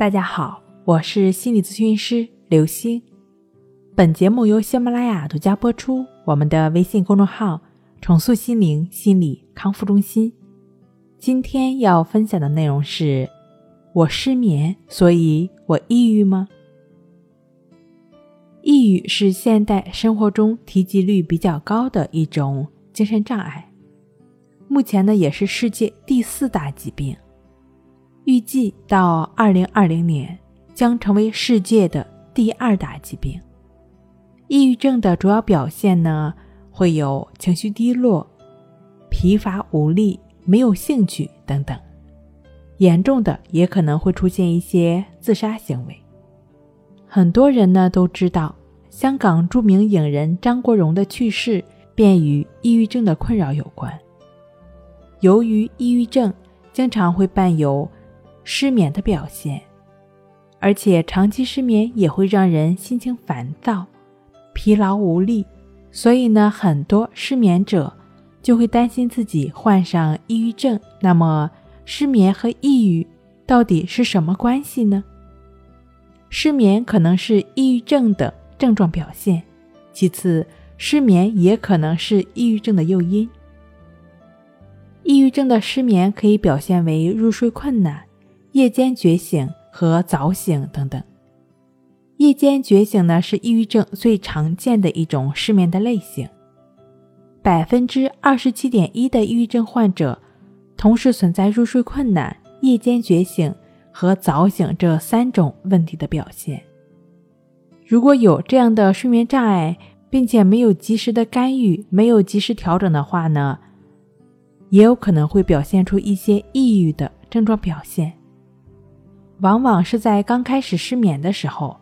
大家好，我是心理咨询师刘星。本节目由喜马拉雅独家播出。我们的微信公众号“重塑心灵心理康复中心”。今天要分享的内容是：我失眠，所以我抑郁吗？抑郁是现代生活中提及率比较高的一种精神障碍，目前呢也是世界第四大疾病。预计到二零二零年将成为世界的第二大疾病。抑郁症的主要表现呢，会有情绪低落、疲乏无力、没有兴趣等等。严重的也可能会出现一些自杀行为。很多人呢都知道，香港著名影人张国荣的去世便与抑郁症的困扰有关。由于抑郁症经常会伴有失眠的表现，而且长期失眠也会让人心情烦躁、疲劳无力，所以呢，很多失眠者就会担心自己患上抑郁症。那么，失眠和抑郁到底是什么关系呢？失眠可能是抑郁症的症状表现，其次，失眠也可能是抑郁症的诱因。抑郁症的失眠可以表现为入睡困难。夜间觉醒和早醒等等。夜间觉醒呢，是抑郁症最常见的一种失眠的类型。百分之二十七点一的抑郁症患者同时存在入睡困难、夜间觉醒和早醒这三种问题的表现。如果有这样的睡眠障碍，并且没有及时的干预、没有及时调整的话呢，也有可能会表现出一些抑郁的症状表现。往往是在刚开始失眠的时候，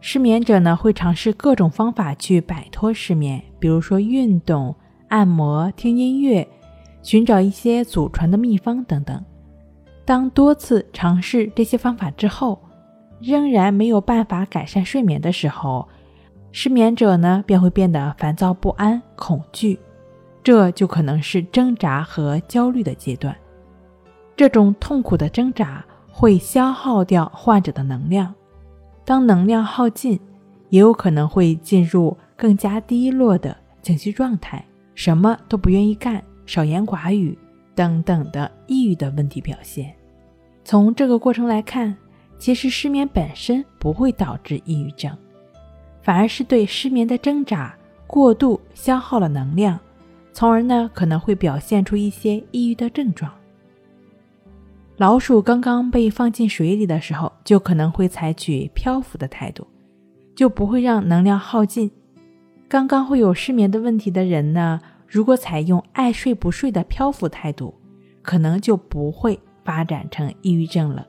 失眠者呢会尝试各种方法去摆脱失眠，比如说运动、按摩、听音乐、寻找一些祖传的秘方等等。当多次尝试这些方法之后，仍然没有办法改善睡眠的时候，失眠者呢便会变得烦躁不安、恐惧，这就可能是挣扎和焦虑的阶段。这种痛苦的挣扎。会消耗掉患者的能量，当能量耗尽，也有可能会进入更加低落的情绪状态，什么都不愿意干，少言寡语等等的抑郁的问题表现。从这个过程来看，其实失眠本身不会导致抑郁症，反而是对失眠的挣扎过度消耗了能量，从而呢可能会表现出一些抑郁的症状。老鼠刚刚被放进水里的时候，就可能会采取漂浮的态度，就不会让能量耗尽。刚刚会有失眠的问题的人呢，如果采用爱睡不睡的漂浮态度，可能就不会发展成抑郁症了。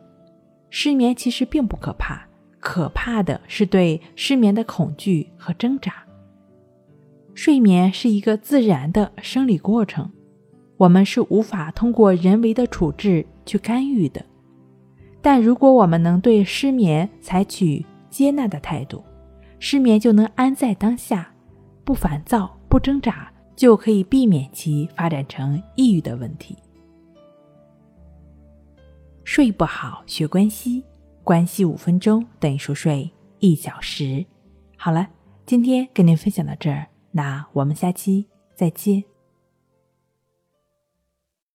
失眠其实并不可怕，可怕的是对失眠的恐惧和挣扎。睡眠是一个自然的生理过程。我们是无法通过人为的处置去干预的，但如果我们能对失眠采取接纳的态度，失眠就能安在当下，不烦躁、不挣扎，就可以避免其发展成抑郁的问题。睡不好学关系，关系五分钟等于熟睡一小时。好了，今天跟您分享到这儿，那我们下期再见。